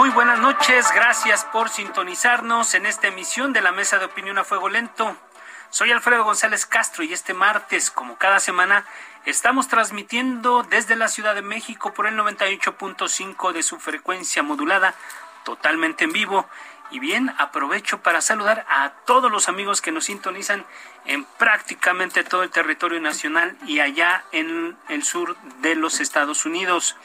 Muy buenas noches, gracias por sintonizarnos en esta emisión de la Mesa de Opinión a Fuego Lento. Soy Alfredo González Castro y este martes, como cada semana, estamos transmitiendo desde la Ciudad de México por el 98.5 de su frecuencia modulada, totalmente en vivo. Y bien, aprovecho para saludar a todos los amigos que nos sintonizan en prácticamente todo el territorio nacional y allá en el sur de los Estados Unidos.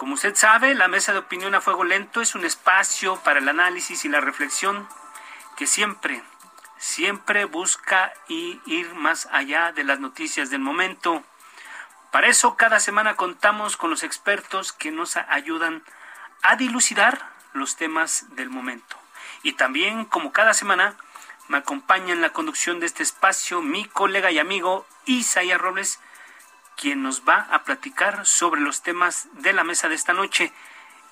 Como usted sabe, la mesa de opinión a fuego lento es un espacio para el análisis y la reflexión que siempre, siempre busca ir más allá de las noticias del momento. Para eso, cada semana contamos con los expertos que nos ayudan a dilucidar los temas del momento. Y también, como cada semana, me acompaña en la conducción de este espacio mi colega y amigo Isaías Robles, quien nos va a platicar sobre los temas de la mesa de esta noche.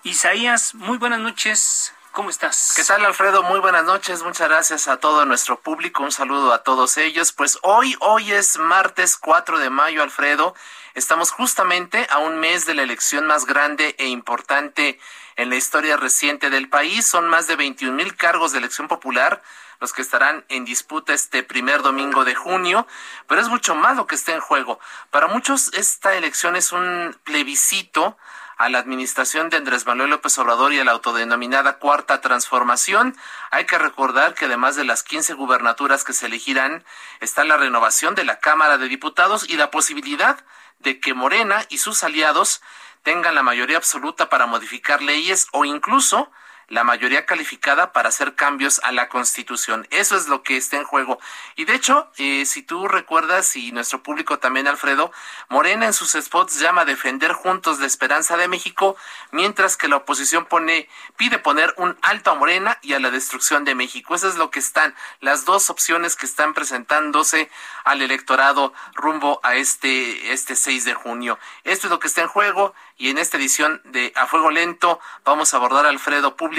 Isaías, muy buenas noches. ¿Cómo estás? ¿Qué tal, Alfredo? Muy buenas noches. Muchas gracias a todo nuestro público. Un saludo a todos ellos. Pues hoy, hoy es martes 4 de mayo, Alfredo. Estamos justamente a un mes de la elección más grande e importante en la historia reciente del país. Son más de 21 mil cargos de elección popular los que estarán en disputa este primer domingo de junio, pero es mucho más lo que está en juego. Para muchos esta elección es un plebiscito a la administración de Andrés Manuel López Obrador y a la autodenominada Cuarta Transformación. Hay que recordar que además de las 15 gubernaturas que se elegirán, está la renovación de la Cámara de Diputados y la posibilidad de que Morena y sus aliados tengan la mayoría absoluta para modificar leyes o incluso la mayoría calificada para hacer cambios a la Constitución. Eso es lo que está en juego. Y de hecho, eh, si tú recuerdas, y nuestro público también, Alfredo, Morena en sus spots llama defender juntos la esperanza de México, mientras que la oposición pone, pide poner un alto a Morena y a la destrucción de México. Eso es lo que están, las dos opciones que están presentándose al electorado rumbo a este, este 6 de junio. Esto es lo que está en juego y en esta edición de A Fuego Lento vamos a abordar, Alfredo Público,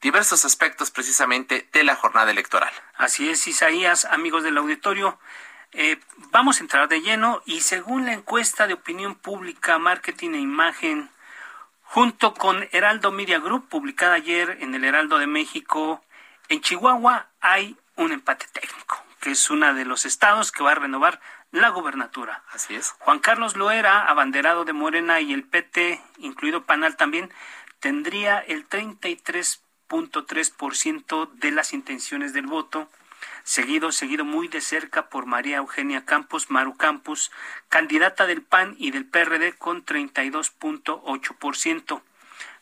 diversos aspectos precisamente de la jornada electoral. Así es, Isaías, amigos del auditorio. Eh, vamos a entrar de lleno y según la encuesta de opinión pública, marketing e imagen, junto con Heraldo Media Group, publicada ayer en el Heraldo de México, en Chihuahua hay un empate técnico, que es uno de los estados que va a renovar la gubernatura. Así es. Juan Carlos Loera, abanderado de Morena y el PT, incluido Panal también, tendría el 33.3% de las intenciones del voto, seguido, seguido muy de cerca por María Eugenia Campos, Maru Campos, candidata del PAN y del PRD con 32.8%.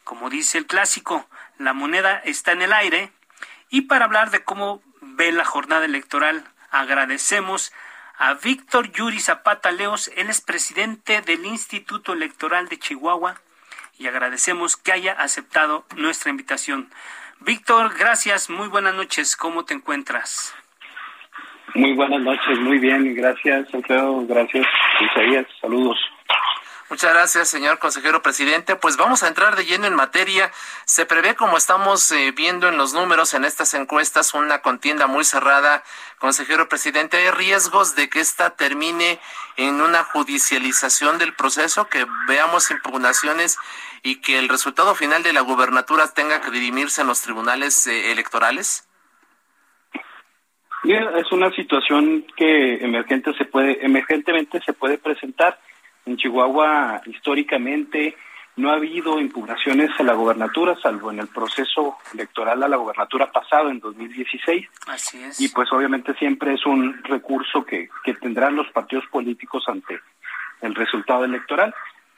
Como dice el clásico, la moneda está en el aire y para hablar de cómo ve la jornada electoral, agradecemos a Víctor Yuri Zapata Leos, él es presidente del Instituto Electoral de Chihuahua y agradecemos que haya aceptado nuestra invitación. Víctor, gracias, muy buenas noches, ¿cómo te encuentras? Muy buenas noches, muy bien, gracias Alfredo, gracias Isaías, saludos. Muchas gracias, señor consejero presidente. Pues vamos a entrar de lleno en materia. Se prevé, como estamos eh, viendo en los números en estas encuestas, una contienda muy cerrada. Consejero presidente, ¿hay riesgos de que esta termine en una judicialización del proceso, que veamos impugnaciones y que el resultado final de la gubernatura tenga que dirimirse en los tribunales eh, electorales? es una situación que emergente se puede, emergentemente se puede presentar en Chihuahua históricamente no ha habido impugnaciones a la gobernatura, salvo en el proceso electoral a la gobernatura pasado en 2016. Así es. Y pues obviamente siempre es un recurso que, que tendrán los partidos políticos ante el resultado electoral,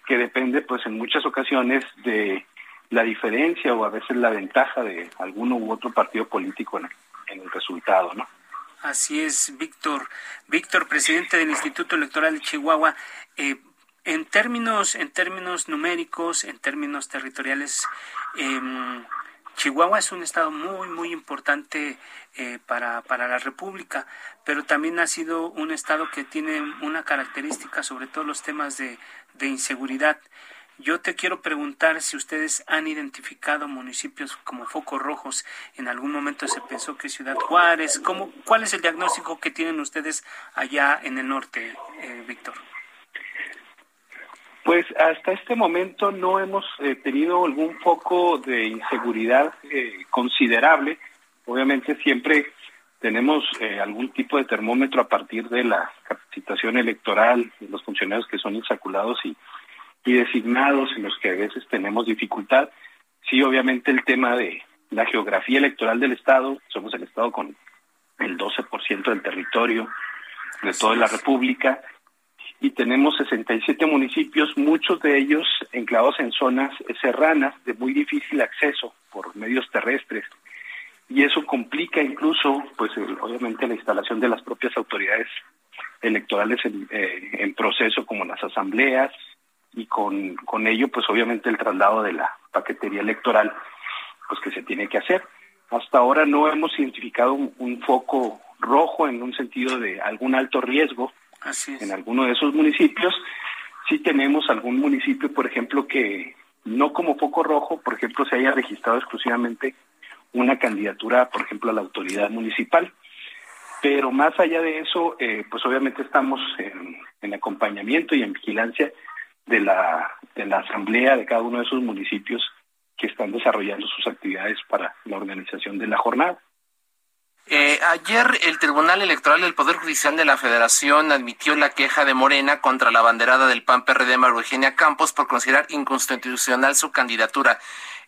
que depende pues en muchas ocasiones de la diferencia o a veces la ventaja de alguno u otro partido político en, en el resultado, ¿no? Así es, Víctor. Víctor, presidente del Instituto Electoral de Chihuahua. Eh, en términos, en términos numéricos, en términos territoriales, eh, Chihuahua es un estado muy, muy importante eh, para, para la República, pero también ha sido un estado que tiene una característica, sobre todo los temas de, de inseguridad. Yo te quiero preguntar si ustedes han identificado municipios como focos rojos. En algún momento se pensó que Ciudad Juárez. ¿cómo, ¿Cuál es el diagnóstico que tienen ustedes allá en el norte, eh, Víctor? Pues hasta este momento no hemos eh, tenido algún foco de inseguridad eh, considerable. Obviamente siempre tenemos eh, algún tipo de termómetro a partir de la capacitación electoral de los funcionarios que son insaculados y, y designados en los que a veces tenemos dificultad. Sí, obviamente el tema de la geografía electoral del Estado, somos el Estado con el 12% del territorio de toda la República, y tenemos 67 municipios, muchos de ellos enclavados en zonas serranas de muy difícil acceso por medios terrestres. Y eso complica incluso, pues obviamente, la instalación de las propias autoridades electorales en, eh, en proceso, como las asambleas, y con, con ello, pues obviamente el traslado de la paquetería electoral, pues que se tiene que hacer. Hasta ahora no hemos identificado un foco rojo en un sentido de algún alto riesgo, en alguno de esos municipios. Sí tenemos algún municipio, por ejemplo, que no como foco rojo, por ejemplo, se haya registrado exclusivamente una candidatura, por ejemplo, a la autoridad municipal. Pero más allá de eso, eh, pues obviamente estamos en, en, acompañamiento y en vigilancia de la, de la asamblea de cada uno de esos municipios que están desarrollando sus actividades para la organización de la jornada. Eh, ayer el Tribunal Electoral del Poder Judicial de la Federación admitió la queja de Morena contra la banderada del PAN PRD María Eugenia Campos por considerar inconstitucional su candidatura.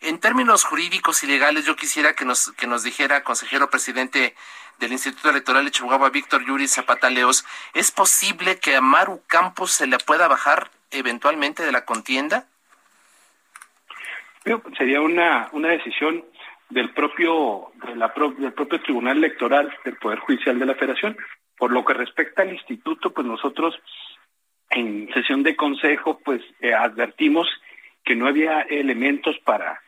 En términos jurídicos y legales, yo quisiera que nos, que nos dijera, consejero presidente del Instituto Electoral de Chihuahua, Víctor Yuri Zapata Leos, ¿es posible que a Maru Campos se le pueda bajar eventualmente de la contienda? Sería una, una decisión del propio de la del propio Tribunal Electoral del Poder Judicial de la Federación. Por lo que respecta al instituto, pues nosotros en sesión de consejo pues eh, advertimos que no había elementos para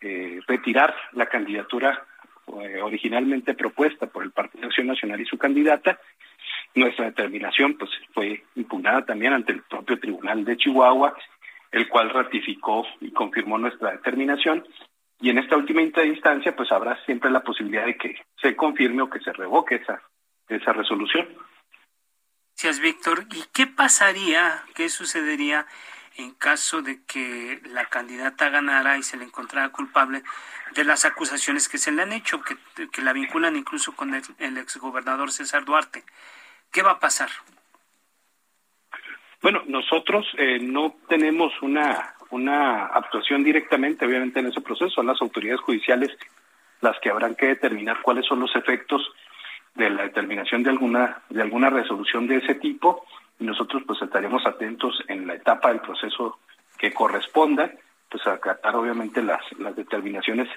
eh, retirar la candidatura eh, originalmente propuesta por el Partido Acción Nacional y su candidata. Nuestra determinación pues fue impugnada también ante el propio Tribunal de Chihuahua, el cual ratificó y confirmó nuestra determinación y en esta última instancia pues habrá siempre la posibilidad de que se confirme o que se revoque esa esa resolución. Gracias, Víctor. ¿Y qué pasaría, qué sucedería en caso de que la candidata ganara y se le encontrara culpable de las acusaciones que se le han hecho, que, que la vinculan incluso con el, el exgobernador César Duarte? ¿Qué va a pasar? Bueno, nosotros eh, no tenemos una una actuación directamente, obviamente, en ese proceso. Son las autoridades judiciales las que habrán que determinar cuáles son los efectos de la determinación de alguna de alguna resolución de ese tipo y nosotros pues estaremos atentos en la etapa del proceso que corresponda pues a acatar obviamente las las determinaciones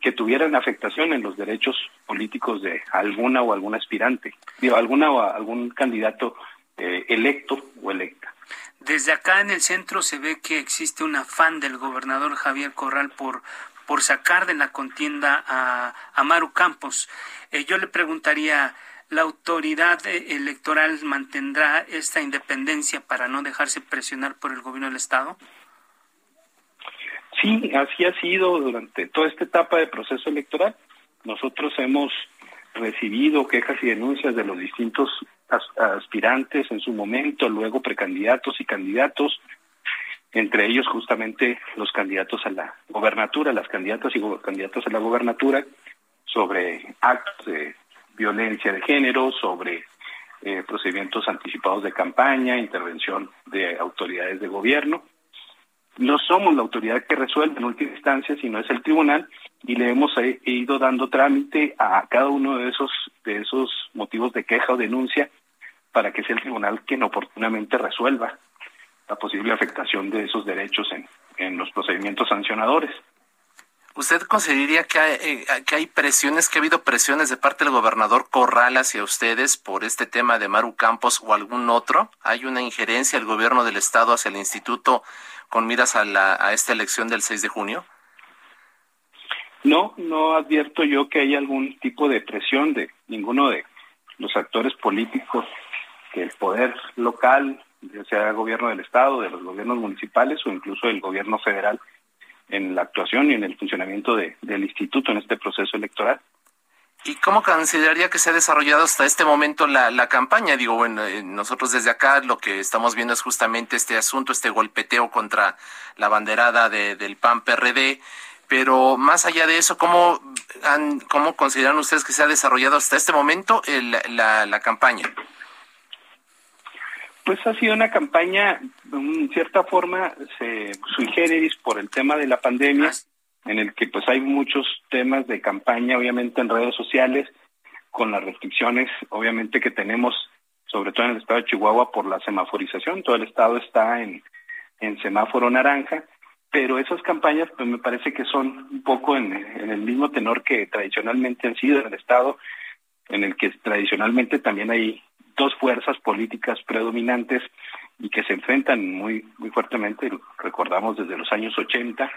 que tuvieran afectación en los derechos políticos de alguna o algún aspirante, digo, alguna o algún candidato eh, electo o electa. Desde acá en el centro se ve que existe un afán del gobernador Javier Corral por, por sacar de la contienda a, Maru Campos. Eh, yo le preguntaría, ¿la autoridad electoral mantendrá esta independencia para no dejarse presionar por el gobierno del Estado? Sí, así ha sido durante toda esta etapa de proceso electoral. Nosotros hemos recibido quejas y denuncias de los distintos aspirantes en su momento, luego precandidatos y candidatos, entre ellos justamente los candidatos a la gobernatura, las candidatas y candidatos a la gobernatura, sobre actos de violencia de género, sobre eh, procedimientos anticipados de campaña, intervención de autoridades de gobierno. no somos la autoridad que resuelve en última instancia, sino es el tribunal y le hemos eh, ido dando trámite a cada uno de esos de esos motivos de queja o denuncia para que sea el tribunal quien oportunamente resuelva la posible afectación de esos derechos en, en los procedimientos sancionadores. ¿Usted consideraría que hay, eh, que hay presiones, que ha habido presiones de parte del gobernador Corral hacia ustedes por este tema de Maru Campos o algún otro? ¿Hay una injerencia del gobierno del Estado hacia el instituto con miras a, la, a esta elección del 6 de junio? No, no advierto yo que haya algún tipo de presión de ninguno de los actores políticos, que el poder local, ya sea el gobierno del Estado, de los gobiernos municipales o incluso el gobierno federal, en la actuación y en el funcionamiento de, del instituto en este proceso electoral. ¿Y cómo consideraría que se ha desarrollado hasta este momento la, la campaña? Digo, bueno, eh, nosotros desde acá lo que estamos viendo es justamente este asunto, este golpeteo contra la banderada de, del PAN-PRD, pero más allá de eso, ¿cómo, han, ¿cómo consideran ustedes que se ha desarrollado hasta este momento el, la, la campaña? Pues ha sido una campaña, en cierta forma, se sui generis por el tema de la pandemia, en el que pues hay muchos temas de campaña, obviamente en redes sociales, con las restricciones, obviamente que tenemos, sobre todo en el estado de Chihuahua, por la semaforización. Todo el estado está en, en semáforo naranja, pero esas campañas pues me parece que son un poco en, el mismo tenor que tradicionalmente han sido en el estado, en el que tradicionalmente también hay dos fuerzas políticas predominantes y que se enfrentan muy muy fuertemente recordamos desde los años 80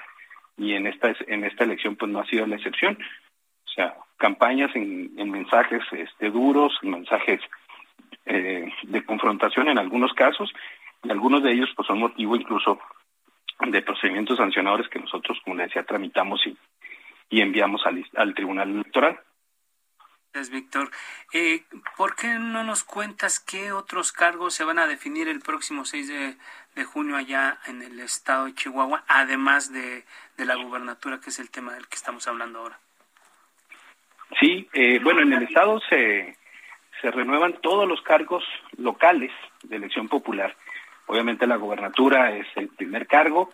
y en esta en esta elección pues no ha sido la excepción. O sea campañas en, en mensajes este duros mensajes eh, de confrontación en algunos casos y algunos de ellos pues son motivo incluso de procedimientos sancionadores que nosotros como le decía tramitamos y, y enviamos al, al tribunal electoral Gracias, Víctor. Eh, ¿Por qué no nos cuentas qué otros cargos se van a definir el próximo 6 de, de junio allá en el estado de Chihuahua, además de, de, la gubernatura, que es el tema del que estamos hablando ahora? Sí, eh, bueno, en el estado se, se renuevan todos los cargos locales de elección popular. Obviamente la gubernatura es el primer cargo.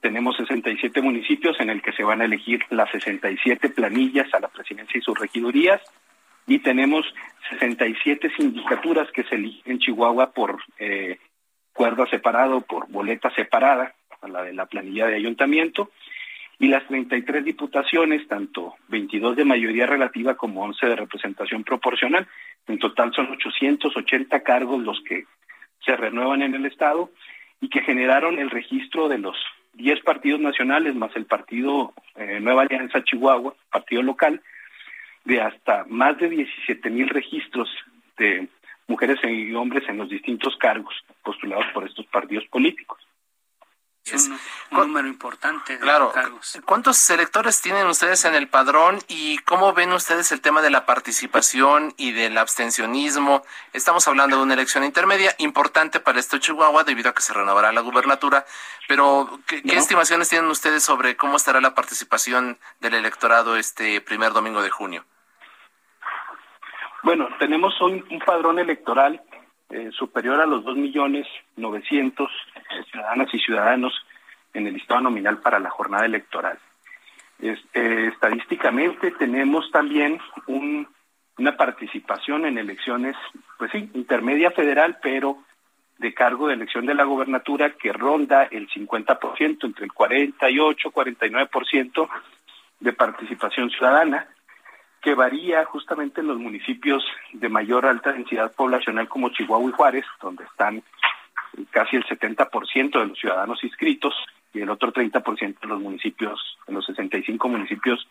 Tenemos 67 municipios en el que se van a elegir las 67 planillas a la presidencia y sus regidurías y tenemos 67 sindicaturas que se eligen en Chihuahua por eh, cuerda separado, por boleta separada, a la de la planilla de ayuntamiento, y las 33 diputaciones, tanto 22 de mayoría relativa como 11 de representación proporcional. En total son 880 cargos los que se renuevan en el Estado y que generaron el registro de los 10 partidos nacionales más el partido eh, Nueva Alianza Chihuahua, partido local, de hasta más de 17 mil registros de mujeres y hombres en los distintos cargos postulados por estos partidos políticos. Es un, un número importante de claro. cargos. ¿Cuántos electores tienen ustedes en el padrón y cómo ven ustedes el tema de la participación y del abstencionismo? Estamos hablando de una elección intermedia importante para este Chihuahua debido a que se renovará la gubernatura, pero ¿qué, ¿qué estimaciones tienen ustedes sobre cómo estará la participación del electorado este primer domingo de junio? Bueno, tenemos un, un padrón electoral eh, superior a los dos millones novecientos ciudadanas y ciudadanos en el listado nominal para la jornada electoral. Es, eh, estadísticamente tenemos también un, una participación en elecciones, pues sí, intermedia federal, pero de cargo de elección de la gobernatura que ronda el 50%, entre el 48 y 49% de participación ciudadana que varía justamente en los municipios de mayor alta densidad poblacional como Chihuahua y Juárez, donde están casi el 70% de los ciudadanos inscritos y el otro 30% de los municipios, en los 65 municipios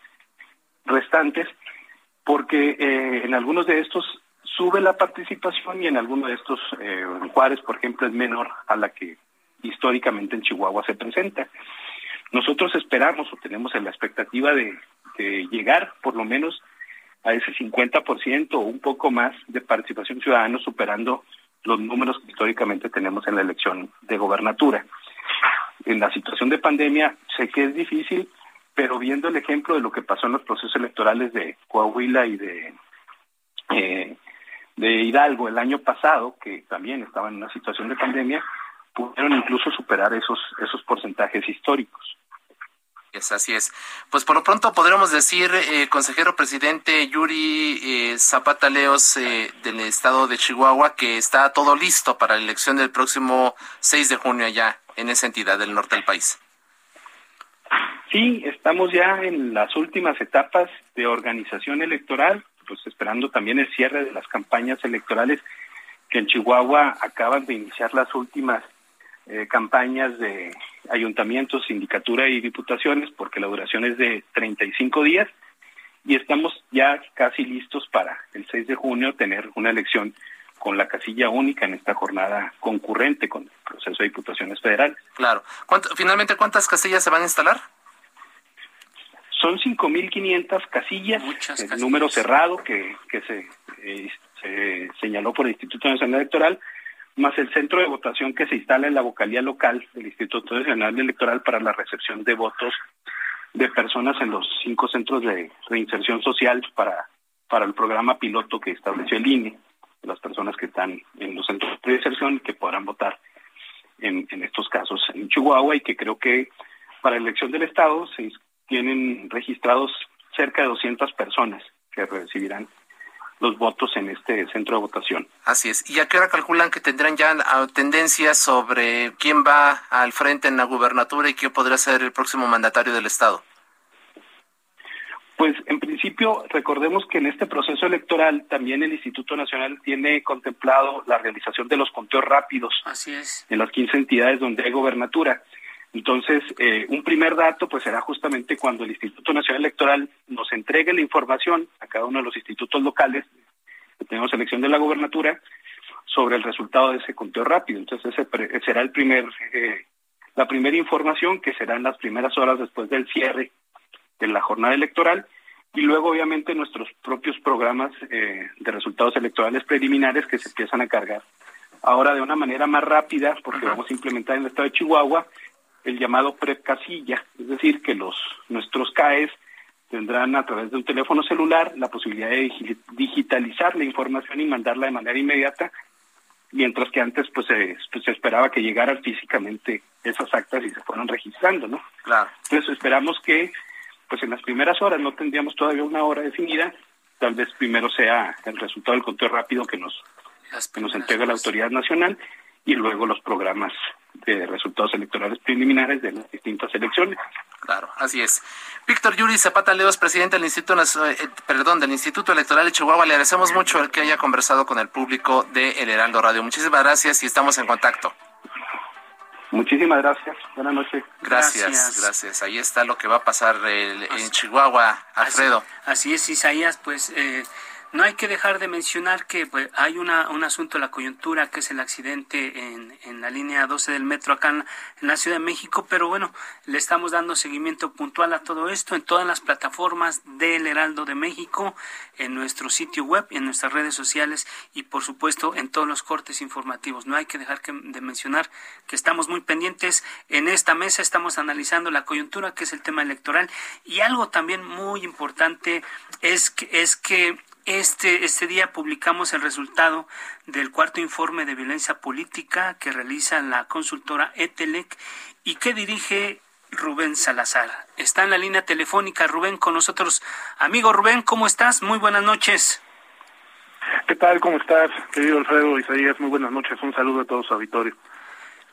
restantes, porque eh, en algunos de estos sube la participación y en algunos de estos, eh, en Juárez, por ejemplo, es menor a la que históricamente en Chihuahua se presenta. Nosotros esperamos o tenemos la expectativa de, de llegar por lo menos a ese 50% o un poco más de participación ciudadana, superando los números que históricamente tenemos en la elección de gobernatura. En la situación de pandemia sé que es difícil, pero viendo el ejemplo de lo que pasó en los procesos electorales de Coahuila y de, eh, de Hidalgo el año pasado, que también estaba en una situación de pandemia, pudieron incluso superar esos, esos porcentajes históricos. Así es. Pues por lo pronto podríamos decir, eh, consejero presidente Yuri eh, Zapata Leos eh, del estado de Chihuahua, que está todo listo para la elección del próximo 6 de junio allá en esa entidad del norte del país. Sí, estamos ya en las últimas etapas de organización electoral, pues esperando también el cierre de las campañas electorales que en Chihuahua acaban de iniciar las últimas eh, campañas de ayuntamientos, sindicatura y diputaciones, porque la duración es de 35 días y estamos ya casi listos para el 6 de junio tener una elección con la casilla única en esta jornada concurrente con el proceso de diputaciones federales. Claro. finalmente, ¿cuántas casillas se van a instalar? Son 5.500 casillas, casillas, el número cerrado que, que se, eh, se señaló por el Instituto Nacional Electoral, más el centro de votación que se instala en la vocalía local del Instituto Nacional Electoral para la recepción de votos de personas en los cinco centros de reinserción social para, para el programa piloto que estableció el INE, las personas que están en los centros de reinserción y que podrán votar en, en estos casos en Chihuahua y que creo que para la elección del Estado se tienen registrados cerca de 200 personas que recibirán los votos en este centro de votación. Así es. ¿Y a qué hora calculan que tendrán ya tendencias sobre quién va al frente en la gubernatura y quién podría ser el próximo mandatario del Estado? Pues en principio recordemos que en este proceso electoral también el Instituto Nacional tiene contemplado la realización de los conteos rápidos Así es. en las 15 entidades donde hay gobernatura. Entonces, eh, un primer dato pues será justamente cuando el Instituto Nacional Electoral nos entregue la información a cada uno de los institutos locales que tenemos elección de la gobernatura sobre el resultado de ese conteo rápido. Entonces, ese será el primer eh, la primera información que será en las primeras horas después del cierre de la jornada electoral y luego obviamente nuestros propios programas eh, de resultados electorales preliminares que se empiezan a cargar ahora de una manera más rápida porque vamos a implementar en el estado de Chihuahua el llamado pre-casilla, es decir, que los nuestros CAES tendrán a través de un teléfono celular la posibilidad de digitalizar la información y mandarla de manera inmediata, mientras que antes pues se, pues, esperaba que llegaran físicamente esas actas y se fueran registrando, ¿no? Claro. Entonces esperamos que pues en las primeras horas no tendríamos todavía una hora definida, tal vez primero sea el resultado del conteo rápido que nos que nos entrega la autoridad nacional y luego los programas de resultados electorales preliminares de las distintas elecciones. Claro, así es. Víctor Yuri Zapata Leos, presidente del Instituto, eh, perdón, del Instituto Electoral de Chihuahua, le agradecemos mucho el que haya conversado con el público de El Heraldo Radio. Muchísimas gracias y estamos en contacto. Muchísimas gracias. Buenas noches. Gracias, gracias, Ahí está lo que va a pasar en Chihuahua, Alfredo. Así, es, Isaías, pues... Eh, no hay que dejar de mencionar que pues, hay una, un asunto de la coyuntura, que es el accidente en, en la línea 12 del metro acá en, la Ciudad de México, pero bueno, le estamos dando seguimiento puntual a todo esto en todas las plataformas del Heraldo de México, en nuestro sitio web, en nuestras redes sociales y por supuesto en todos los cortes informativos. No hay que dejar de mencionar que estamos muy pendientes en esta mesa, estamos analizando la coyuntura, que es el tema electoral, y algo también muy importante es que, es que este, este día publicamos el resultado del cuarto informe de violencia política que realiza la consultora ETELEC y que dirige Rubén Salazar. Está en la línea telefónica Rubén con nosotros. Amigo Rubén, ¿cómo estás? Muy buenas noches. ¿Qué tal? ¿Cómo estás, querido Alfredo Isaías? Muy buenas noches. Un saludo a todos su auditorio.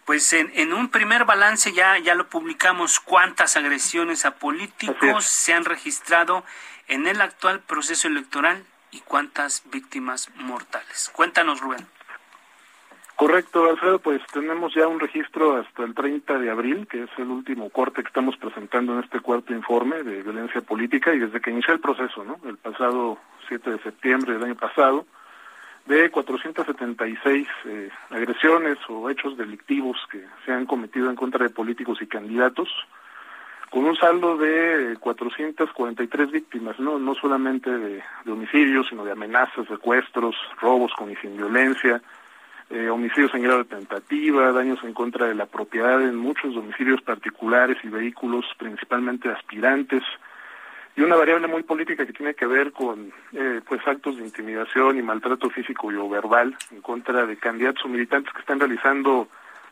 Pues en, en, un primer balance ya, ya lo publicamos cuántas agresiones a políticos se han registrado en el actual proceso electoral y cuántas víctimas mortales. Cuéntanos, Rubén. Correcto, Alfredo, pues tenemos ya un registro hasta el 30 de abril, que es el último corte que estamos presentando en este cuarto informe de violencia política y desde que inició el proceso, ¿no? El pasado 7 de septiembre del año pasado, de 476 eh, agresiones o hechos delictivos que se han cometido en contra de políticos y candidatos, con un saldo de 443 víctimas, no no solamente de, homicidios, sino de amenazas, secuestros, robos con y sin violencia, eh, homicidios en grado de tentativa, daños en contra de la propiedad en muchos domicilios particulares y vehículos, principalmente aspirantes, y una variable muy política que tiene que ver con eh, pues actos de intimidación y maltrato físico y o verbal en contra de candidatos o militantes que están realizando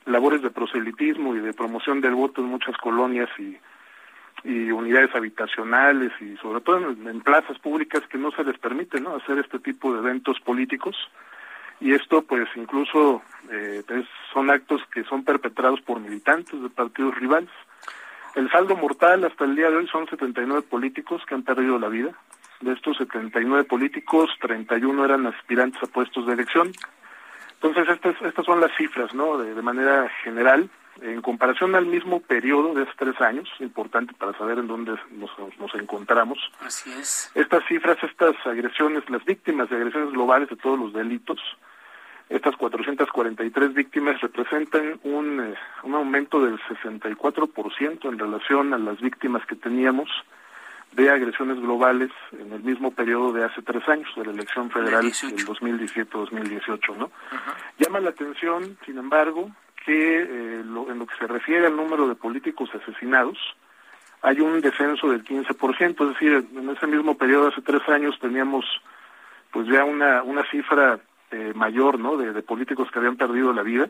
labores de proselitismo y de promoción del voto en muchas colonias y, y unidades habitacionales y sobre todo en, plazas públicas que no se les permite ¿no? hacer este tipo de eventos políticos y esto pues incluso eh, son actos que son perpetrados por militantes de partidos rivales. El saldo mortal hasta el día de hoy son 79 políticos que han perdido la vida. De estos 79 políticos, 31 eran aspirantes a puestos de elección. Entonces estas, estas son las cifras, ¿no? De, manera general, en comparación al mismo periodo de hace tres años, importante para saber en dónde nos, nos encontramos. Así es. Estas cifras, estas agresiones, las víctimas de agresiones globales de todos los delitos, estas 443 víctimas representan un, eh, un aumento del 64% en relación a las víctimas que teníamos de agresiones globales en el mismo periodo de hace tres años, de la elección federal del 2017-2018. ¿no? Llama la atención, sin embargo, que eh, en lo que se refiere al número de políticos asesinados, hay un descenso del 15%, es decir, en ese mismo periodo, hace tres años, teníamos pues ya una, una cifra eh, mayor ¿no? De, políticos que habían perdido la vida.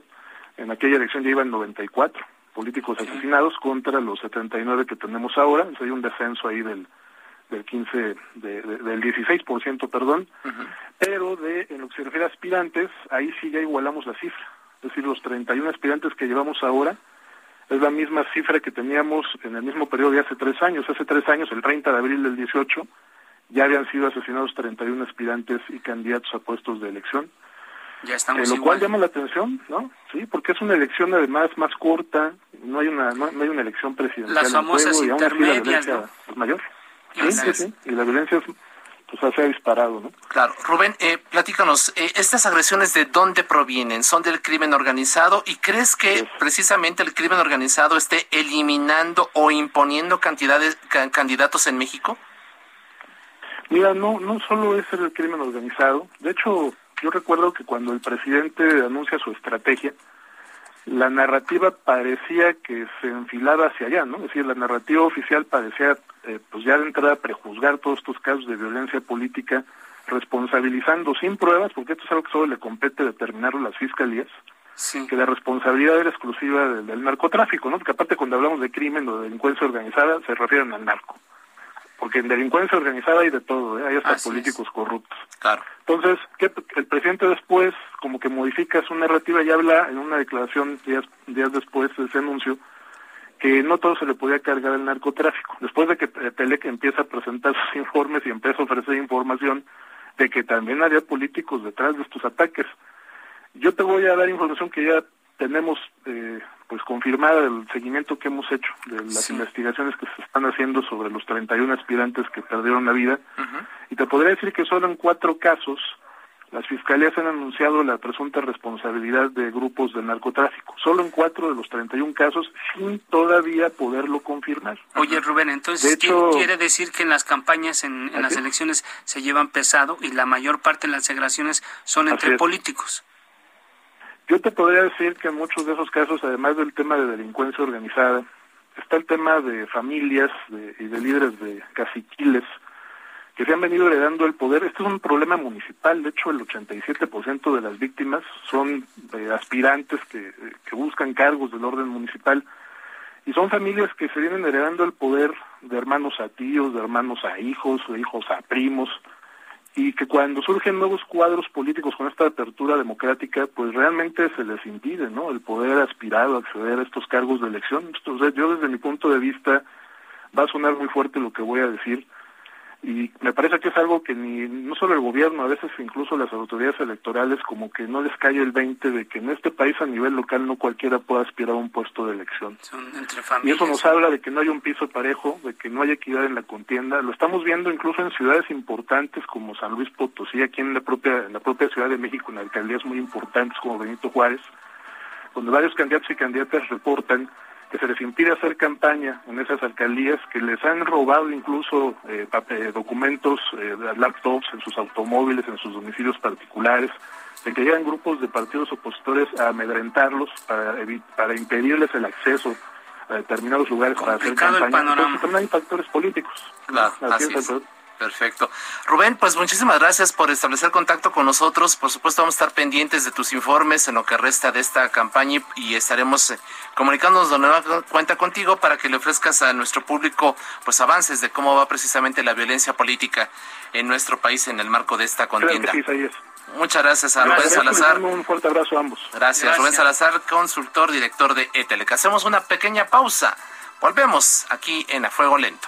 En aquella elección ya iban 94 políticos asesinados contra los 79 que tenemos ahora. hay un descenso ahí del del 15, de, del 16%, perdón. Pero de, en lo que se refiere a aspirantes, ahí sí ya igualamos la cifra. Es decir, los 31 aspirantes que llevamos ahora es la misma cifra que teníamos en el mismo periodo de hace tres años. Hace tres años, el 30 de abril del 18, ya habían sido asesinados 31 aspirantes y candidatos a puestos de elección. Ya estamos eh, lo cual llama la atención, ¿no? Sí, porque es una elección además más corta, no hay una no, hay una elección presidencial. Las famosas intermedias, ¿no? Es mayor. Sí, sí, sí, y la violencia pues se ha disparado, ¿no? Claro. Rubén, eh, platícanos, eh, ¿estas agresiones de dónde provienen? ¿Son del crimen organizado? ¿Y crees que precisamente el crimen organizado esté eliminando o imponiendo cantidades, candidatos en México? Mira, no, no solo es el crimen organizado. De hecho, yo recuerdo que cuando el presidente anuncia su estrategia, la narrativa parecía que se enfilaba hacia allá, ¿no? Es decir, la narrativa oficial parecía, eh, pues ya de entrada, prejuzgar todos estos casos de violencia política, responsabilizando sin pruebas, porque esto es algo que solo le compete determinarlo las fiscalías, que la responsabilidad era exclusiva del, del, narcotráfico, ¿no? Porque aparte cuando hablamos de crimen o de delincuencia organizada, se refieren al narco porque en delincuencia organizada hay de todo, ¿eh? hay hasta políticos corruptos. Claro. Entonces, ¿qué, el presidente después como que modifica su narrativa y habla en una declaración días, días después de ese anuncio que no todo se le podía cargar el narcotráfico. Después de que Telec empieza a presentar sus informes y empieza a ofrecer información de que también había políticos detrás de estos ataques. Yo te voy a dar información que ya tenemos eh, pues confirmada el seguimiento que hemos hecho de las investigaciones que se están haciendo sobre los 31 aspirantes que perdieron la vida y te podría decir que solo en cuatro casos las fiscalías han anunciado la presunta responsabilidad de grupos de narcotráfico, solo en cuatro de los 31 casos sin todavía poderlo confirmar. Oye Rubén, entonces quiere decir que en las campañas, en, las elecciones se llevan pesado y la mayor parte de las segregaciones son entre políticos. Yo te podría decir que en muchos de esos casos, además del tema de delincuencia organizada, está el tema de familias y de líderes de caciquiles que se han venido heredando el poder. Este es un problema municipal. De hecho, el 87% de las víctimas son eh, aspirantes que, que buscan cargos del orden municipal. Y son familias que se vienen heredando el poder de hermanos a tíos, de hermanos a hijos, de hijos a primos y que cuando surgen nuevos cuadros políticos con esta apertura democrática, pues realmente se les impide, ¿no? El poder aspirar o acceder a estos cargos de elección. Entonces, yo desde mi punto de vista, va a sonar muy fuerte lo que voy a decir, y me parece que es algo que ni no solo el gobierno, a veces incluso las autoridades electorales como que no les cae el 20 de que en este país a nivel local no cualquiera pueda aspirar a un puesto de elección. y eso nos habla de que no hay un piso parejo, de que no hay equidad en la contienda. Lo estamos viendo incluso en ciudades importantes como San Luis Potosí, aquí en la propia en la propia Ciudad de México, en alcaldías muy importantes como Benito Juárez, donde varios candidatos y candidatas reportan que se les impide hacer campaña en esas alcaldías, que les han robado incluso eh, eh documentos, eh, laptops en sus automóviles, en sus domicilios particulares, de que llegan grupos de partidos opositores a amedrentarlos para, para impedirles el acceso a determinados lugares para hacer campaña. El panorama. también hay factores políticos. Claro, así, es. Perfecto. Rubén, pues muchísimas gracias por establecer contacto con nosotros. Por supuesto, vamos a estar pendientes de tus informes en lo que resta de esta campaña y estaremos eh, comunicándonos de nueva cuenta contigo para que le ofrezcas a nuestro público pues avances de cómo va precisamente la violencia política en nuestro país en el marco de esta contienda. Muchas gracias a Rubén Salazar. Un fuerte abrazo a ambos. Gracias, Rubén Salazar, consultor, director de ETELEC. Hacemos una pequeña pausa. Volvemos aquí en A Fuego Lento.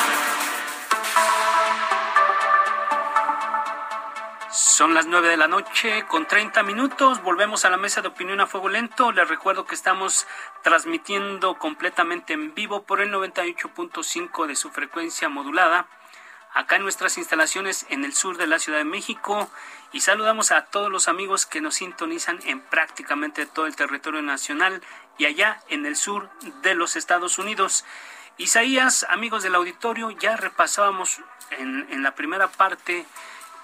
Son las nueve de la noche con 30 minutos. Volvemos a la mesa de opinión a fuego lento. Les recuerdo que estamos transmitiendo completamente en vivo por el 98.5 de su frecuencia modulada. Acá en nuestras instalaciones en el sur de la Ciudad de México. Y saludamos a todos los amigos que nos sintonizan en prácticamente todo el territorio nacional y allá en el sur de los Estados Unidos. Isaías, amigos del auditorio, ya repasábamos en, en la primera parte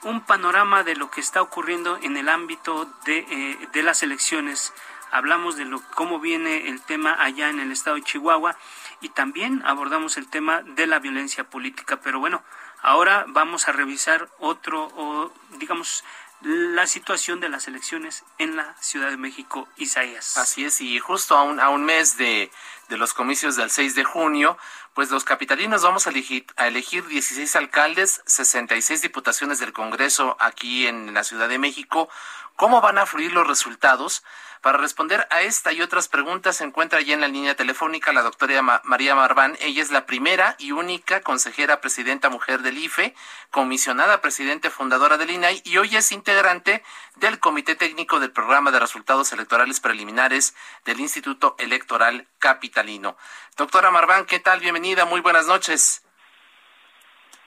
un panorama de lo que está ocurriendo en el ámbito de, eh, de las elecciones. Hablamos de lo, cómo viene el tema allá en el estado de Chihuahua y también abordamos el tema de la violencia política. Pero bueno, ahora vamos a revisar otro, o, digamos, la situación de las elecciones en la Ciudad de México, Isaías. Así es, y justo a un, a un mes de, de los comicios del 6 de junio, pues los capitalinos vamos a elegir, a elegir 16 alcaldes, 66 diputaciones del Congreso aquí en la Ciudad de México. ¿Cómo van a fluir los resultados? Para responder a esta y otras preguntas se encuentra ya en la línea telefónica la doctora María Marván. Ella es la primera y única consejera presidenta mujer del IFE, comisionada presidente fundadora del INAI y hoy es integrante del Comité Técnico del Programa de Resultados Electorales Preliminares del Instituto Electoral Capitalino. Doctora Marván, ¿qué tal? Bienvenida, muy buenas noches.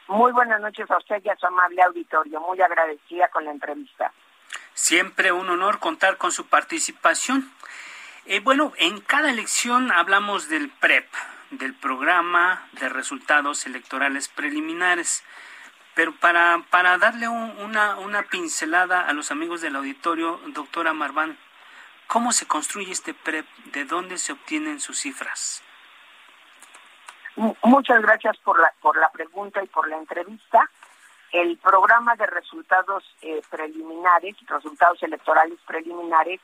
Muy buenas noches a usted y a su amable auditorio. Muy agradecida con la entrevista. Siempre un honor contar con su participación. Eh, bueno, en cada elección hablamos del PREP, del programa de resultados electorales preliminares. Pero para, para darle una, una pincelada a los amigos del auditorio, doctora Marván, ¿cómo se construye este PREP? ¿De dónde se obtienen sus cifras? Muchas gracias por la, por la pregunta y por la entrevista el programa de resultados eh, preliminares, resultados electorales preliminares,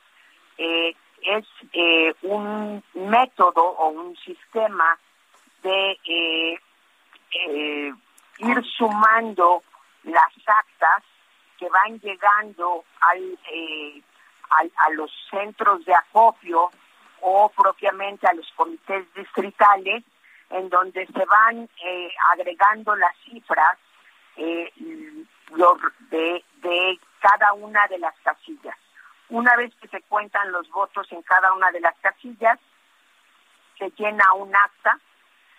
eh, es eh, un método o un sistema de ir sumando las actas que van llegando al, a los centros de acopio o propiamente a los comités distritales, en donde se van agregando las cifras eh, de, cada una de las casillas. Una vez que se cuentan los votos en cada una de las casillas, se llena un acta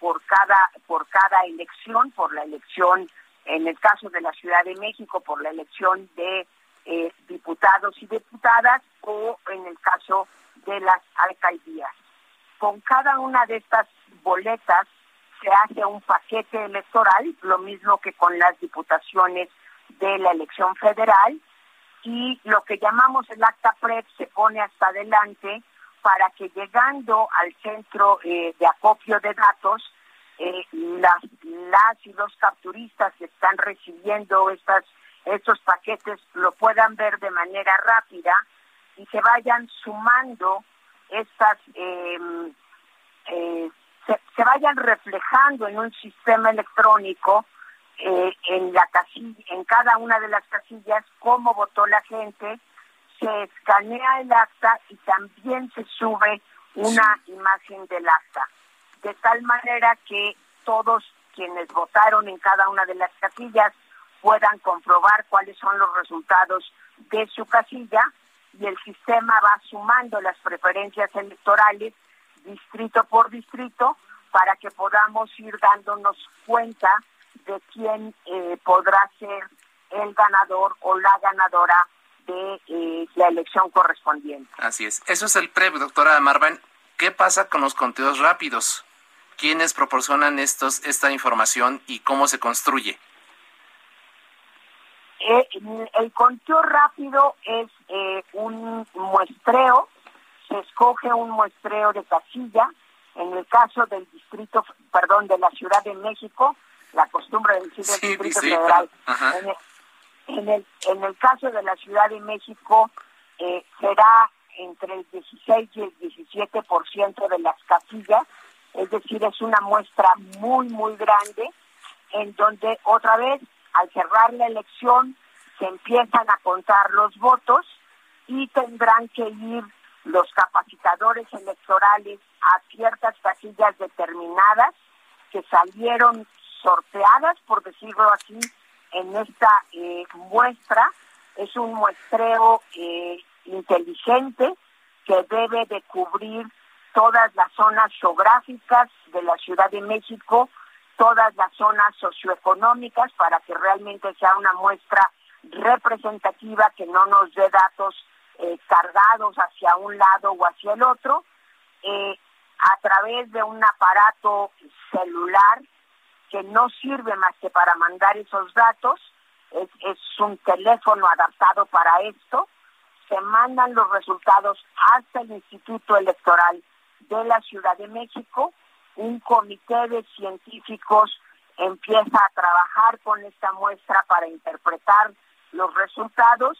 por cada por cada elección, por la elección, en el caso de la Ciudad de México, por la elección de eh, diputados y diputadas, o en el caso de las alcaldías. Con cada una de estas boletas se hace un paquete electoral, lo mismo que con las diputaciones de la elección federal, y lo que llamamos el acta PREP se pone hasta adelante para que llegando al centro eh, de acopio de datos, eh, las, las y los capturistas que están recibiendo estas, estos paquetes lo puedan ver de manera rápida y se vayan sumando estas eh, se, vayan reflejando en un sistema electrónico eh, en la casilla, en cada una de las casillas cómo votó la gente, se escanea el acta y también se sube una imagen del acta, de tal manera que todos quienes votaron en cada una de las casillas puedan comprobar cuáles son los resultados de su casilla y el sistema va sumando las preferencias electorales distrito por distrito para que podamos ir dándonos cuenta de quién eh, podrá ser el ganador o la ganadora de eh, la elección correspondiente. Así es. Eso es el PREP, doctora Marvan. ¿Qué pasa con los conteos rápidos? ¿Quiénes proporcionan estos, esta información y cómo se construye? Eh, el conteo rápido es eh, un muestreo, se escoge un muestreo de casilla, en el caso del distrito, perdón, de la Ciudad de México, la costumbre de decir del Distrito Federal, en el, en el, caso de la Ciudad de México eh, será entre el 16 y el 17% de las casillas, es decir, es una muestra muy, muy grande, en donde otra vez, al cerrar la elección, se empiezan a contar los votos y tendrán que ir los capacitadores electorales a ciertas casillas determinadas que salieron sorteadas, por decirlo así, en esta eh, muestra. Es un muestreo eh, inteligente que debe de cubrir todas las zonas geográficas de la Ciudad de México, todas las zonas socioeconómicas, para que realmente sea una muestra representativa que no nos dé datos eh, cargados hacia un lado o hacia el otro. Eh, a través de un aparato celular que no sirve más que para mandar esos datos, es, es un teléfono adaptado para esto, se mandan los resultados hasta el Instituto Electoral de la Ciudad de México, un comité de científicos empieza a trabajar con esta muestra para interpretar los resultados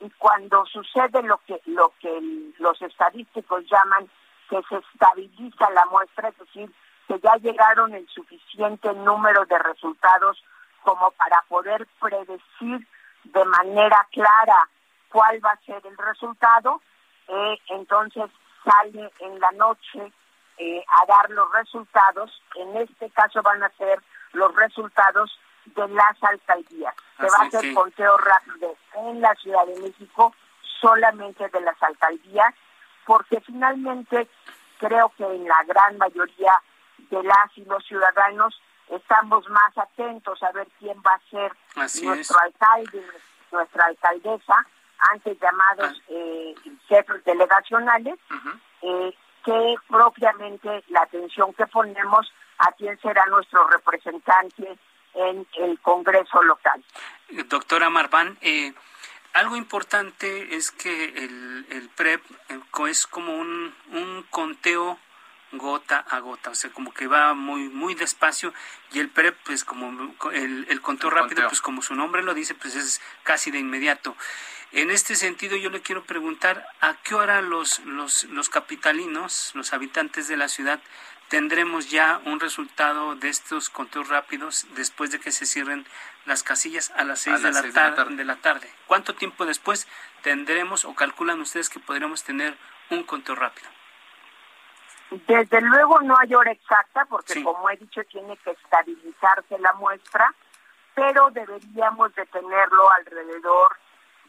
y cuando sucede lo que lo que los estadísticos llaman que se estabiliza la muestra, es decir, que ya llegaron el suficiente número de resultados como para poder predecir de manera clara cuál va a ser el resultado, eh, entonces sale en la noche eh, a dar los resultados, en este caso van a ser los resultados de las alcaldías. Se va a hacer conteo rápido en la Ciudad de México, solamente de las alcaldías, porque finalmente creo que en la gran mayoría de las y los ciudadanos estamos más atentos a ver quién va a ser nuestro alcalde, nuestra alcaldesa, antes llamados ah. eh, jefes delegacionales, eh, que propiamente la atención que ponemos a quién será nuestro representante en el Congreso local. Doctora Marván, eh, algo importante es que el, el PREP es como un, un conteo gota a gota, o sea, como que va muy muy despacio y el PREP, pues como el, el conteo rápido, pues como su nombre lo dice, pues es casi de inmediato. En este sentido, yo le quiero preguntar a qué hora los, los, los capitalinos, los habitantes de la ciudad, tendremos ya un resultado de estos conteos rápidos después de que se cierren las casillas a las seis, de, la de, la tarde. ¿Cuánto tiempo después tendremos o calculan ustedes que podremos tener un conteo rápido? Desde luego no hay hora exacta porque como he dicho tiene que estabilizarse la muestra, pero deberíamos de tenerlo alrededor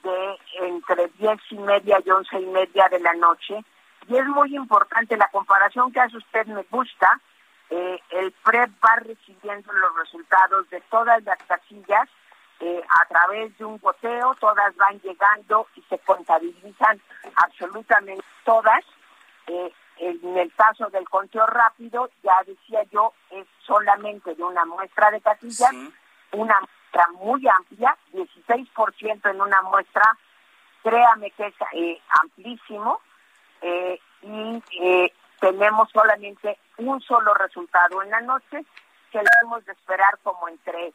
de entre diez y media y once y media de la noche. Y es muy importante la comparación que hace usted, me gusta. Eh, el PREP va recibiendo los resultados de todas las casillas eh, a través de un goteo, todas van llegando y se contabilizan absolutamente todas. Eh, en el caso del conteo rápido, ya decía yo, es solamente de una muestra de casillas, una muy amplia, 16% en una muestra, créame que es eh, amplísimo, eh, y eh, tenemos solamente un solo resultado en la noche, que debemos de esperar como entre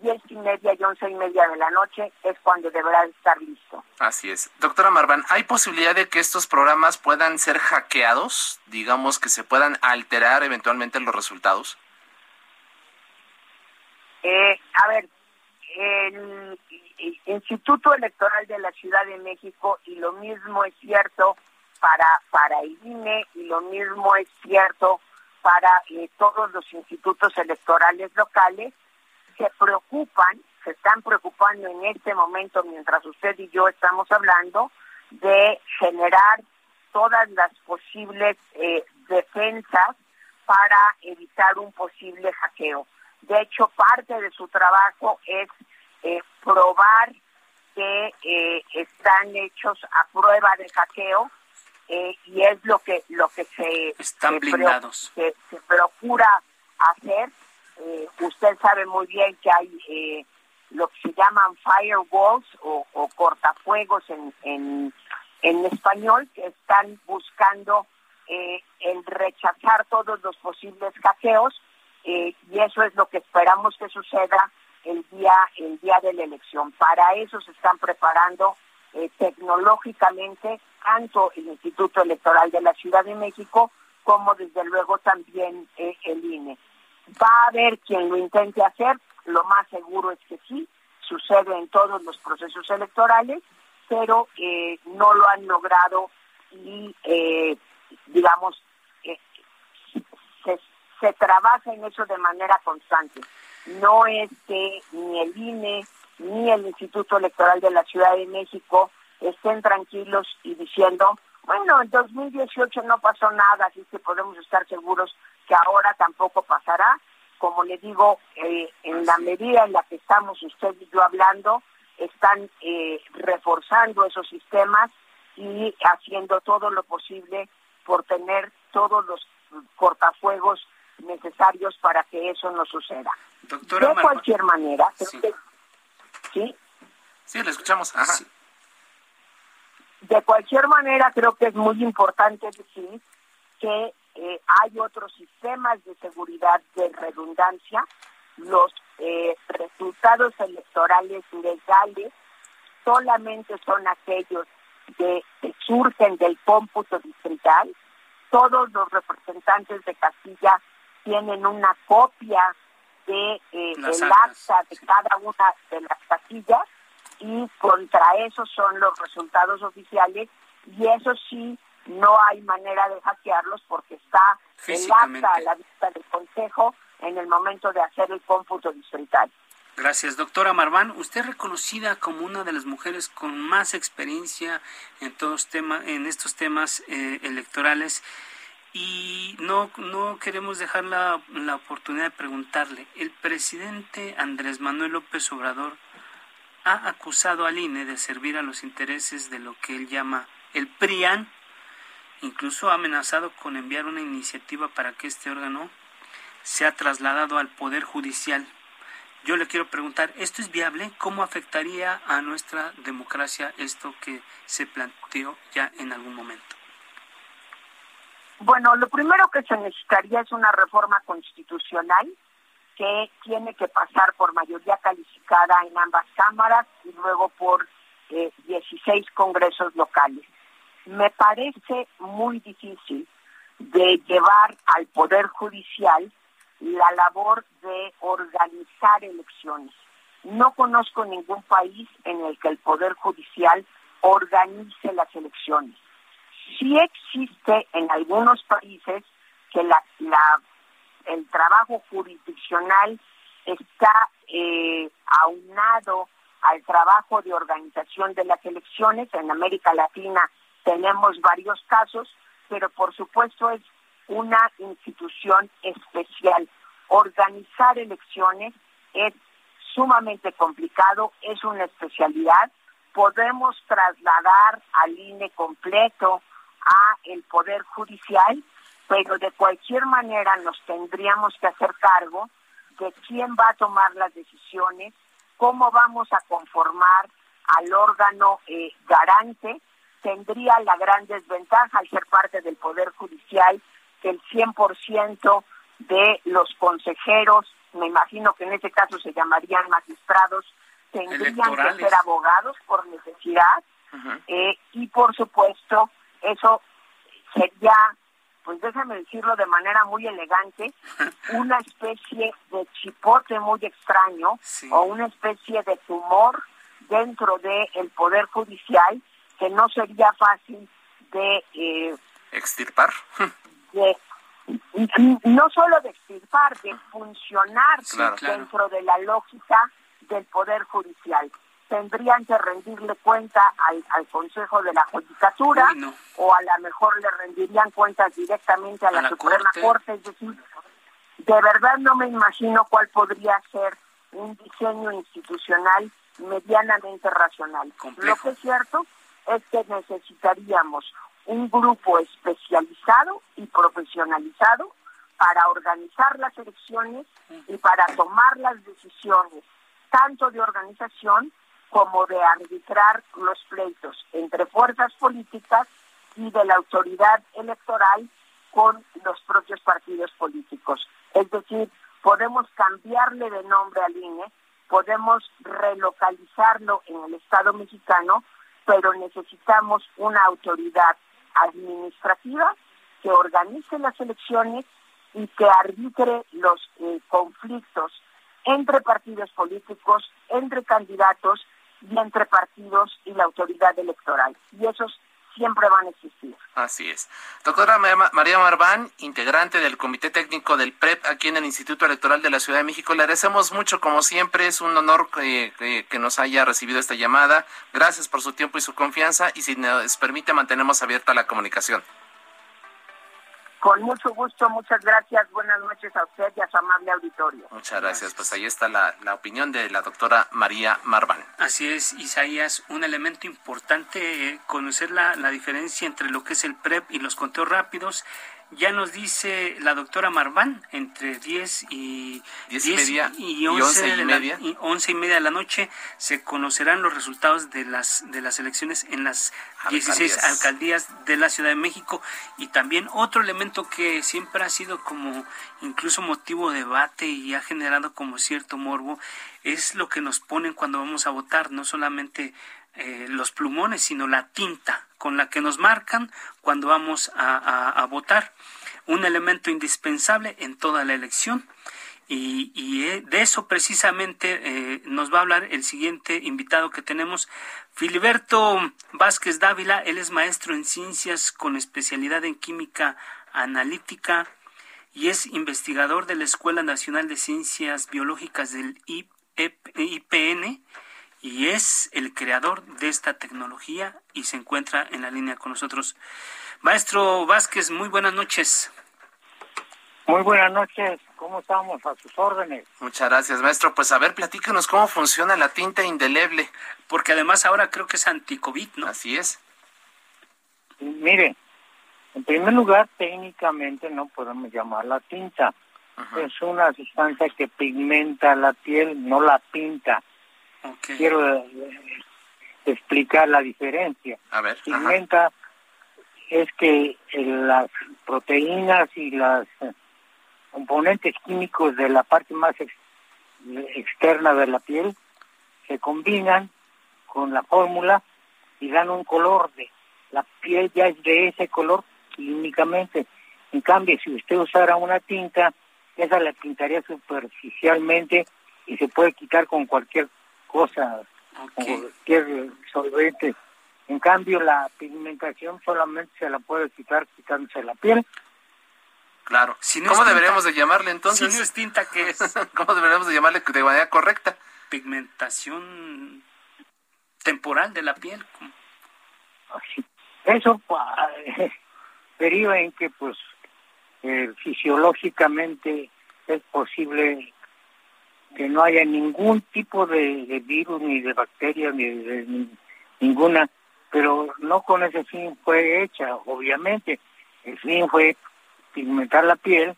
10 y media y 11 y media de la noche es cuando deberá estar listo. Así es. Doctora Marván, ¿hay posibilidad de que estos programas puedan ser hackeados? Digamos que se puedan alterar eventualmente los resultados. a ver, el, Instituto Electoral de la Ciudad de México y lo mismo es cierto para, para el INE y lo mismo es cierto para eh, todos los institutos electorales locales, se preocupan, se están preocupando en este momento mientras usted y yo estamos hablando de generar todas las posibles eh, defensas para evitar un posible hackeo. De hecho, parte de su trabajo es eh, probar que eh, están hechos a prueba de hackeo eh, y es lo que lo que se están blindados. se, procura hacer. Eh, usted sabe muy bien que hay eh, lo que se llaman firewalls o, o cortafuegos en, en, en español que están buscando el rechazar todos los posibles hackeos y eso es lo que esperamos que suceda el día el día de la elección. Para eso se están preparando tecnológicamente tanto el Instituto Electoral de la Ciudad de México como desde luego también eh, el INE. Va a haber quien lo intente hacer, lo más seguro es que sí, sucede en todos los procesos electorales, pero eh, no lo han logrado y, eh, digamos, se, se trabaja en eso de manera constante. No es que ni el INE ni el Instituto Electoral de la Ciudad de México estén tranquilos y diciendo, bueno, en 2018 no pasó nada, así que podemos estar seguros que ahora tampoco pasará. Como le digo, eh, en la medida en la que estamos usted y yo hablando, están eh, reforzando esos sistemas y haciendo todo lo posible por tener todos los cortafuegos necesarios para que eso no suceda. de cualquier manera, sí. ¿Sí? Sí, lo escuchamos. Ajá. De cualquier manera, creo que es muy importante decir que eh, hay otros sistemas de seguridad de redundancia. Los eh, resultados electorales legales solamente son aquellos que surgen del cómputo distrital. Todos los representantes de Castilla tienen una copia de eh, acta de cada una de las casillas y contra eso son los resultados oficiales y eso sí no hay manera de hackearlos porque está el acta a la vista del Consejo en el momento de hacer el cómputo distrital. Gracias, doctora Marván. Usted es reconocida como una de las mujeres con más experiencia en todos tema, en estos temas eh, electorales y no, no queremos dejar la, la oportunidad de preguntarle. El presidente Andrés Manuel López Obrador ha acusado al INE de servir a los intereses de lo que él llama el PRIAN, incluso ha amenazado con enviar una iniciativa para que este órgano sea trasladado al Poder Judicial. Yo le quiero preguntar, ¿esto es viable? ¿Cómo afectaría a nuestra democracia esto que se planteó ya en algún momento? Bueno, lo primero que se necesitaría es una reforma constitucional que tiene que pasar por mayoría calificada en ambas cámaras y luego por 16 eh, congresos locales. Me parece muy difícil de llevar al Poder Judicial la labor de organizar elecciones. No conozco ningún país en el que el Poder Judicial organice las elecciones. Sí existe en algunos países que el trabajo jurisdiccional está eh, aunado al trabajo de organización de las elecciones. En América Latina tenemos varios casos, pero por supuesto es una institución especial. Organizar elecciones es sumamente complicado, es una especialidad. Podemos trasladar al INE completo el Poder Judicial, pero de cualquier manera nos tendríamos que hacer cargo de quién va a tomar las decisiones, cómo vamos a conformar al órgano eh, garante, tendría la gran desventaja al ser parte del Poder Judicial que el 100% de los consejeros, me imagino que en ese caso se llamarían magistrados, tendrían que ser abogados por necesidad eh, y por supuesto eso sería pues déjame decirlo de manera muy elegante, una especie de chipote muy extraño o una especie de tumor dentro del Poder Judicial que no sería fácil de... Eh, ¿Extirpar? De, no solo de extirpar, de funcionar dentro de la lógica del Poder Judicial tendrían que rendirle cuenta al, Consejo de la Judicatura o a lo mejor le rendirían cuentas directamente a la, Suprema Corte. Es decir, de verdad no me imagino cuál podría ser un diseño institucional medianamente racional. Lo que es cierto es que necesitaríamos un grupo especializado y profesionalizado para organizar las elecciones y para tomar las decisiones, tanto de organización como de arbitrar los pleitos entre fuerzas políticas y de la autoridad electoral con los propios partidos políticos. Es decir, podemos cambiarle de nombre al INE, podemos relocalizarlo en el Estado mexicano, pero necesitamos una autoridad administrativa que organice las elecciones y que arbitre los eh, conflictos entre partidos políticos, entre candidatos y entre partidos y la autoridad electoral. Y esos siempre van a existir. Así es. Doctora María Marván, integrante del Comité Técnico del PREP aquí en el Instituto Electoral de la Ciudad de México, le agradecemos mucho, como siempre, es un honor que, que nos haya recibido esta llamada. Gracias por su tiempo y su confianza y si nos permite mantenemos abierta la comunicación. Con mucho gusto, muchas gracias. Buenas noches a usted y a su amable auditorio. Muchas gracias. Pues ahí está la, la opinión de la doctora María Marván. Así es, Isaías. Un elemento importante, eh, conocer la, la diferencia entre lo que es el PREP y los conteos rápidos ya nos dice la doctora Marván, entre 10 y, 10 y, media, y 11, y, media. y 11 y media de la noche se conocerán los resultados de las, de las elecciones en las 16 alcaldías de la Ciudad de México. Y también otro elemento que siempre ha sido como incluso motivo de debate y ha generado como cierto morbo es lo que nos ponen cuando vamos a votar, no solamente eh, los plumones, sino la tinta con la que nos marcan cuando vamos a, votar. Un elemento indispensable en toda la elección. Y, eh, de eso precisamente eh, nos va a hablar el siguiente invitado que tenemos, Filiberto Vázquez Dávila. Él es maestro en ciencias con especialidad en química analítica y es investigador de la Escuela Nacional de Ciencias Biológicas del IPN y es el creador de esta tecnología y se encuentra en la línea con nosotros. Maestro Vázquez, muy buenas noches. Muy buenas noches, ¿cómo estamos? A sus órdenes. Muchas gracias, maestro. Pues a ver, platíquenos cómo funciona la tinta indeleble. Porque además ahora creo que es anti-COVID, ¿no? Así es. Mire, en primer lugar, técnicamente no podemos llamarla tinta. Es una sustancia que pigmenta la piel, no la pinta. Quiero eh, explicar la diferencia. A ver. Pigmenta es que las proteínas y los eh, componentes químicos de la parte más externa de la piel se combinan con la fórmula y dan un color de la piel ya es de ese color químicamente. En cambio, si usted usara una tinta, esa la pintaría superficialmente y se puede quitar con cualquier cosa, okay. cualquier solvente. En cambio, la pigmentación solamente se la puede quitar quitándose la piel. Claro. ¿Cómo deberíamos de llamarle entonces? Si no es tinta, ¿qué es? ¿Cómo deberíamos de llamarle de manera correcta? Pigmentación temporal de la piel. Eso deriva en que, pues, eh, fisiológicamente es posible que no haya ningún tipo de, virus ni de bacteria ni de, ninguna, pero no con ese fin fue hecha, obviamente. El fin fue pigmentar la piel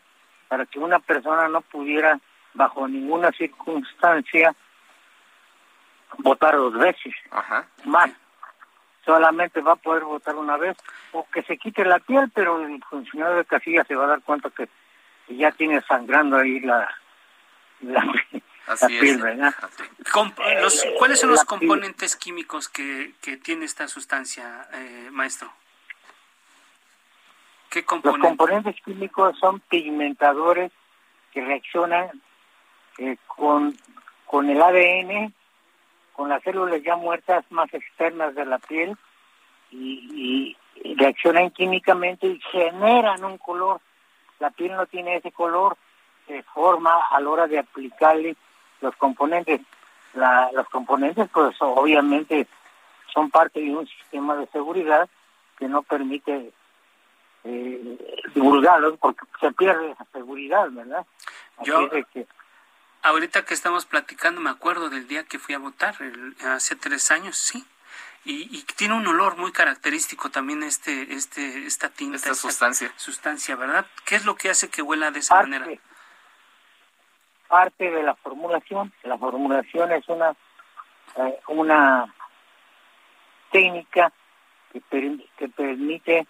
para que una persona no pudiera, bajo ninguna circunstancia, votar dos veces. Ajá. Más. Solamente va a poder votar una vez. O que se quite la piel, pero el funcionario de casilla se va a dar cuenta que ya tiene sangrando ahí la, Así es. ¿Cuáles son los componentes químicos que, que tiene esta sustancia, eh, maestro? ¿Qué Los componentes químicos son pigmentadores que reaccionan eh, con, con el ADN, con las células ya muertas más externas de la piel y, y reaccionan químicamente y generan un color. La piel no tiene ese color, se forma a la hora de aplicarle los componentes. La, los componentes, pues obviamente son parte de un sistema de seguridad que no permite eh, divulgarlos porque se pierde esa seguridad, ¿verdad? Yo, ahorita que estamos platicando, me acuerdo del día que fui a votar, hace tres años, sí. Y, tiene un olor muy característico también este, este, esta tinta. Esta, sustancia. Sustancia, ¿verdad? ¿Qué es lo que hace que huela de esa manera? Parte de la formulación. La formulación es una, eh, una técnica que, que permite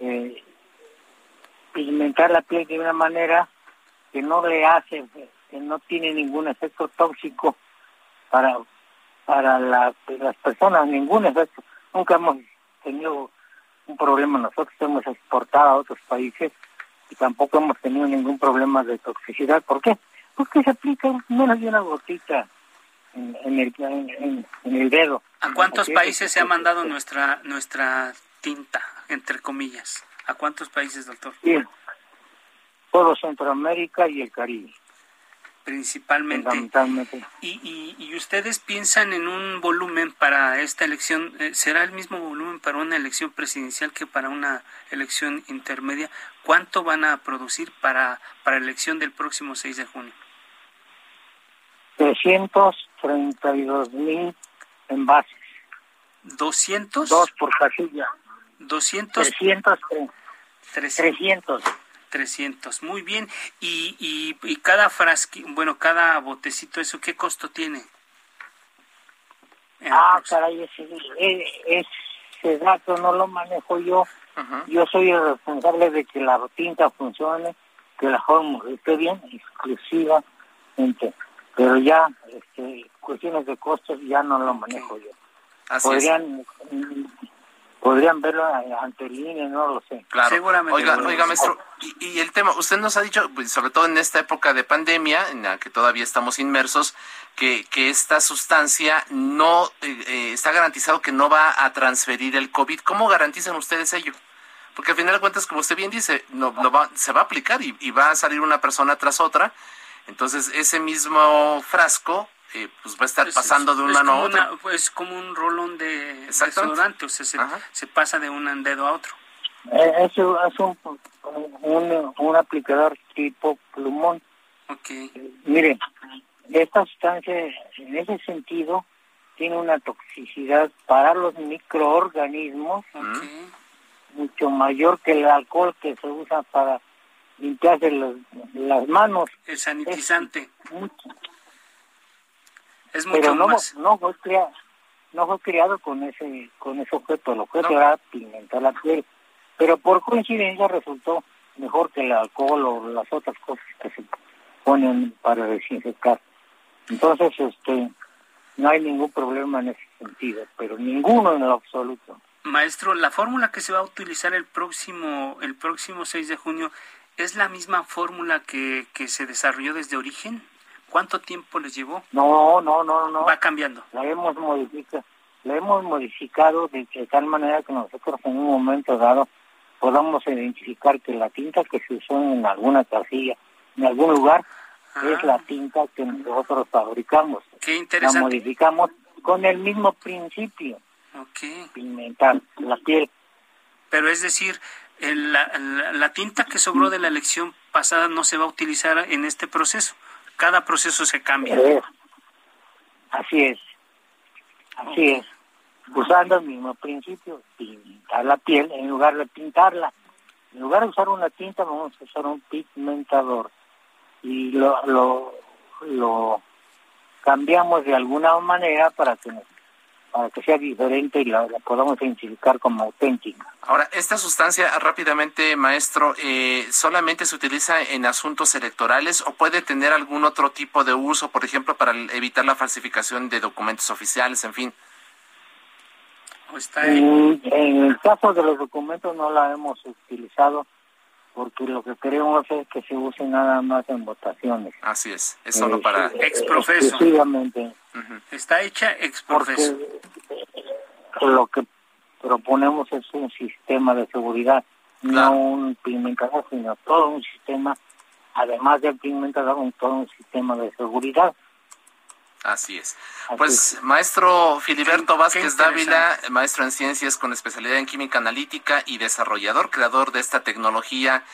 eh, pigmentar la piel de una manera que no le hace, que no tiene ningún efecto tóxico para para las personas, ningún efecto. Nunca hemos tenido un problema nosotros, hemos exportado a otros países y tampoco hemos tenido ningún problema de toxicidad. ¿Por qué? Porque se aplica menos de una gotita en, el, en, el dedo. ¿A cuántos países se ha mandado nuestra nuestra tinta, entre comillas? ¿A cuántos países, doctor? Todo Centroamérica y el Caribe principalmente. Y, y, ustedes piensan en un volumen para esta elección, eh, ¿será el mismo volumen para una elección presidencial que para una elección intermedia? ¿Cuánto van a producir para, para la elección del próximo 6 de junio? 332 mil envases. ¿200? Dos por casilla. ¿200? 300. 300. 300, muy bien. ¿Y, y, cada frasqui, bueno, cada botecito, eso qué costo tiene? Ah, caray, ese, ese, dato no lo manejo yo. Yo soy el responsable de que la tinta funcione, que la fórmula esté bien, exclusivamente. Pero ya, este, cuestiones de costos ya no lo manejo yo. Podrían podrían verlo ante línea, no lo sé. Claro. Seguramente. Oiga, oiga maestro, y, el tema, usted nos ha dicho, pues, sobre todo en esta época de pandemia, en la que todavía estamos inmersos, que, que esta sustancia no eh, eh, está garantizado que no va a transferir el COVID. ¿Cómo garantizan ustedes ello? Porque al final de cuentas, como usted bien dice, no, va, se va a aplicar y, y va a salir una persona tras otra. Entonces, ese mismo frasco eh, pues va a estar pasando de una mano a otra. pues como un rolón de desodorante, o sea, se, pasa de un dedo a otro. Eh, eso es un, un, aplicador tipo plumón. Okay. mire, esta sustancia en ese sentido tiene una toxicidad para los microorganismos mucho mayor que el alcohol que se usa para limpiarse las manos. El sanitizante. Es pero no, no fue creado no fue creado con ese con ese objeto. El objeto era pigmentar la piel. Pero por coincidencia resultó mejor que el alcohol o las otras cosas que se ponen para desinfectar. Entonces este no hay ningún problema en ese sentido pero ninguno en lo absoluto. Maestro la fórmula que se va a utilizar el próximo el próximo 6 de junio es la misma fórmula que, que se desarrolló desde origen ¿Cuánto tiempo les llevó? No, no, no, no. Va cambiando. La hemos modificado, la hemos modificado de, tal manera que nosotros en un momento dado podamos identificar que la tinta que se usó en alguna casilla, en algún lugar, es la tinta que nosotros fabricamos. Qué interesante. La modificamos con el mismo principio. Ok. Pigmentar la piel. Pero es decir, la, la tinta que sobró de la elección pasada no se va a utilizar en este proceso cada proceso se cambia. así es, así es. Usando el mismo principio, pintar la piel en lugar de pintarla. En lugar de usar una tinta, vamos a usar un pigmentador. Y lo, lo, lo cambiamos de alguna manera para que nos para que sea diferente y la, podamos identificar como auténtica. Ahora, esta sustancia, rápidamente, maestro, eh, ¿solamente se utiliza en asuntos electorales o puede tener algún otro tipo de uso, por ejemplo, para evitar la falsificación de documentos oficiales, en fin? En, en el caso de los documentos no la hemos utilizado porque lo que queremos es que se use nada más en votaciones. Así es, es solo para exprofeso. Está hecha exprofeso. lo que proponemos es un sistema de seguridad, no un pigmentador, sino todo un sistema, además del pigmentador, un, todo un sistema de seguridad. Así es. Pues maestro Filiberto Vázquez Dávila, maestro en ciencias con especialidad en química analítica y desarrollador, creador de esta tecnología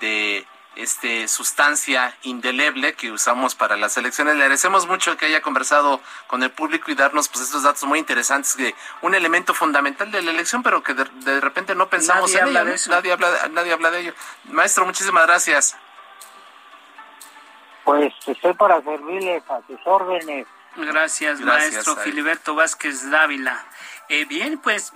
de este sustancia indeleble que usamos para las elecciones. Le agradecemos mucho que haya conversado con el público y darnos pues estos datos muy interesantes de un elemento fundamental de la elección, pero que de, repente no pensamos nadie en eso. Nadie habla, nadie habla de ello. Maestro, muchísimas gracias. Pues estoy para servirles a sus órdenes. Gracias, maestro Filiberto Vázquez Dávila. Eh, bien, pues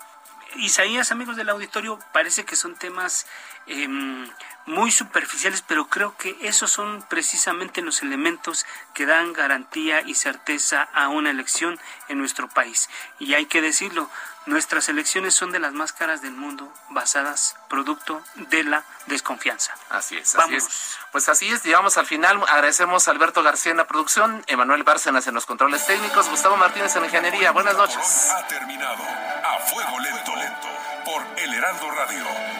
Isaías, amigos del auditorio, parece que son temas em, muy superficiales, pero creo que esos son precisamente los elementos que dan garantía y certeza a una elección en nuestro país. Y hay que decirlo, nuestras elecciones son de las más caras del mundo, basadas producto de la desconfianza. Así es, así es. Pues así es, llegamos al final. Agradecemos a Alberto García en la producción, Emanuel Bárcenas en los controles técnicos, Gustavo Martínez en ingeniería. Buenas noches. Ha terminado a fuego lento, lento por El Heraldo Radio.